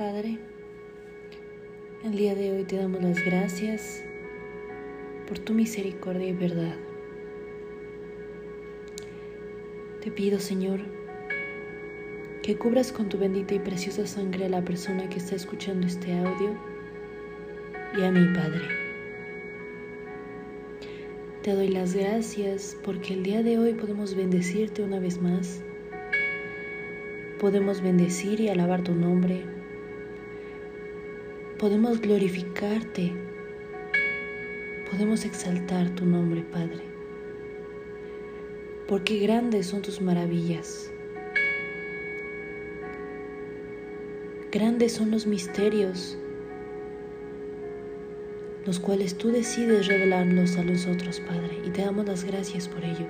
Padre, el día de hoy te damos las gracias por tu misericordia y verdad. Te pido, Señor, que cubras con tu bendita y preciosa sangre a la persona que está escuchando este audio y a mi Padre. Te doy las gracias porque el día de hoy podemos bendecirte una vez más. Podemos bendecir y alabar tu nombre. Podemos glorificarte. Podemos exaltar tu nombre, Padre. Porque grandes son tus maravillas. Grandes son los misterios, los cuales tú decides revelarlos a nosotros, Padre, y te damos las gracias por ello.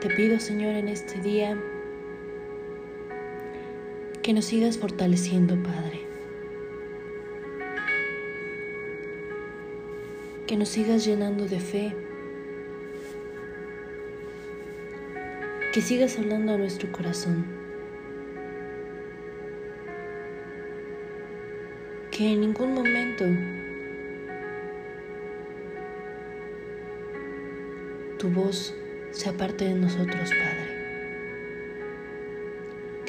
Te pido, Señor, en este día que nos sigas fortaleciendo, Padre. Que nos sigas llenando de fe que sigas hablando a nuestro corazón. Que en ningún momento tu voz se aparte de nosotros, Padre.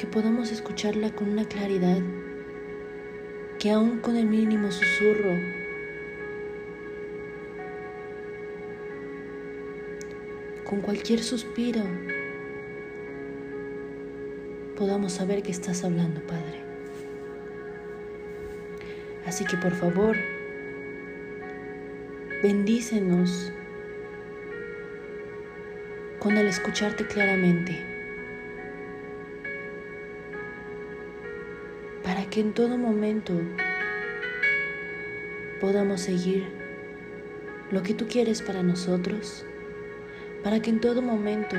Que podamos escucharla con una claridad que aún con el mínimo susurro con cualquier suspiro podamos saber que estás hablando, Padre. Así que por favor, bendícenos con el escucharte claramente, que en todo momento podamos seguir lo que tú quieres para nosotros, para que en todo momento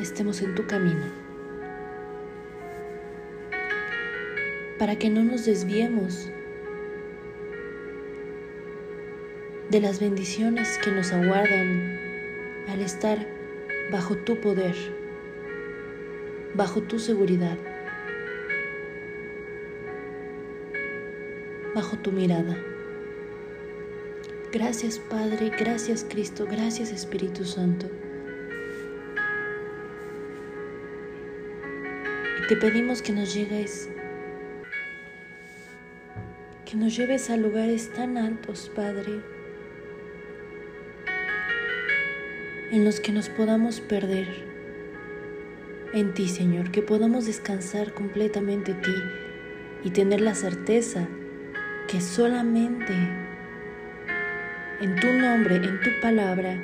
estemos en tu camino. Para que no nos desviemos de las bendiciones que nos aguardan al estar bajo tu poder, bajo tu seguridad, bajo tu mirada. Gracias Padre, gracias Cristo, gracias Espíritu Santo. Te pedimos que nos llegues, que nos lleves a lugares tan altos, Padre, en los que nos podamos perder en ti, Señor, que podamos descansar completamente en ti y tener la certeza que solamente en tu nombre, en tu palabra,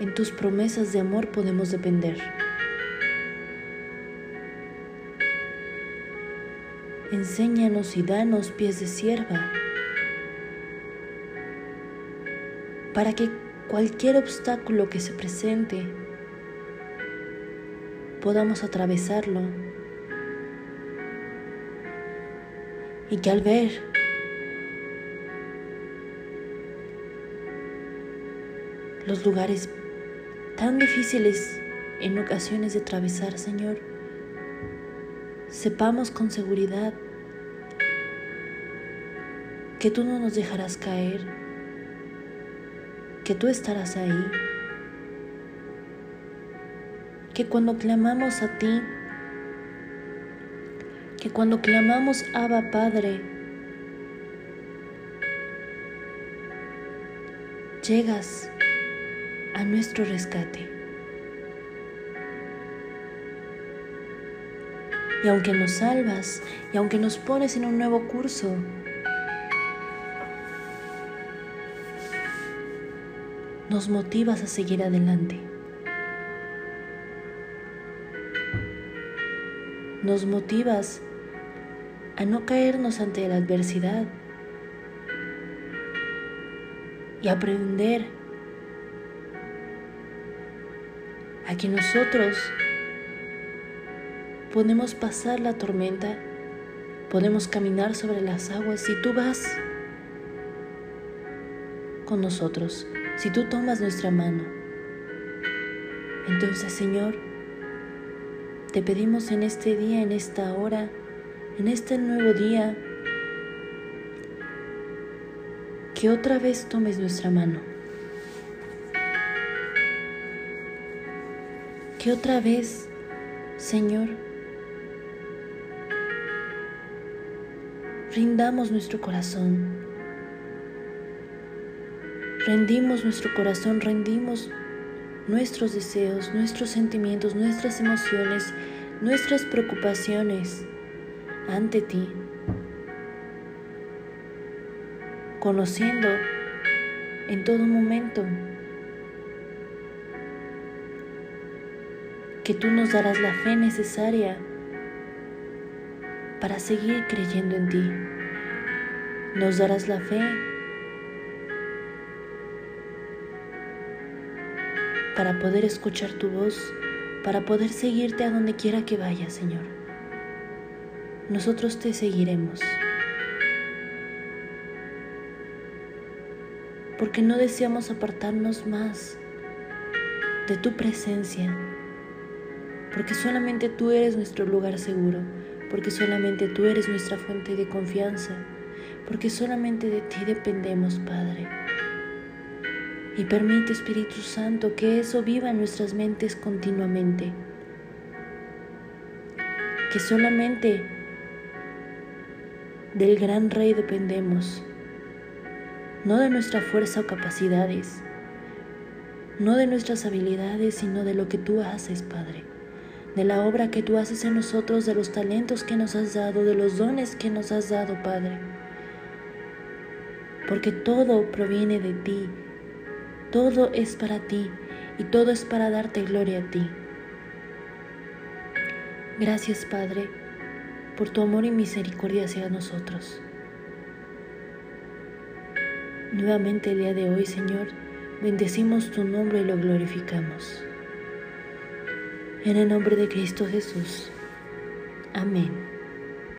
en tus promesas de amor podemos depender. enséñanos y danos pies de sierva, para que cualquier obstáculo que se presente podamos atravesarlo y que al ver los lugares tan difíciles en ocasiones de atravesar, Señor, sepamos con seguridad que tú no nos dejarás caer, que tú estarás ahí, que cuando clamamos a ti, que cuando clamamos Abba Padre, llegas a nuestro rescate. Y aunque nos salvas y aunque nos pones en un nuevo curso, nos motivas a seguir adelante. Nos motivas a no caernos ante la adversidad y aprender a que nosotros podemos pasar la tormenta, podemos caminar sobre las aguas si tú vas con nosotros, si tú tomas nuestra mano. Entonces, Señor, te pedimos en este día, en esta hora, en este nuevo día, que otra vez tomes nuestra mano. Que otra vez, Señor, rindamos nuestro corazón. Rendimos nuestro corazón, rendimos nuestros deseos, nuestros sentimientos, nuestras emociones, nuestras preocupaciones ante ti, conociendo en todo momento que tú nos darás la fe necesaria para seguir creyendo en ti. Nos darás la fe para poder escuchar tu voz, para poder seguirte a donde quiera que vayas, Señor. Nosotros te seguiremos. Porque no deseamos apartarnos más de tu presencia. Porque solamente tú eres nuestro lugar seguro. Porque solamente tú eres nuestra fuente de confianza. Porque solamente de ti dependemos, Padre. Y permite, Espíritu Santo, que eso viva en nuestras mentes continuamente. Que solamente del gran Rey dependemos, no de nuestra fuerza o capacidades, no de nuestras habilidades, sino de lo que tú haces, Padre, de la obra que tú haces en nosotros, de los talentos que nos has dado, de los dones que nos has dado, Padre. Porque todo proviene de ti todo es para ti y todo es para darte gloria a ti. Gracias Padre por tu amor y misericordia hacia nosotros. Nuevamente el día de hoy, Señor, bendecimos tu nombre y lo glorificamos. En el nombre de Cristo Jesús. Amén.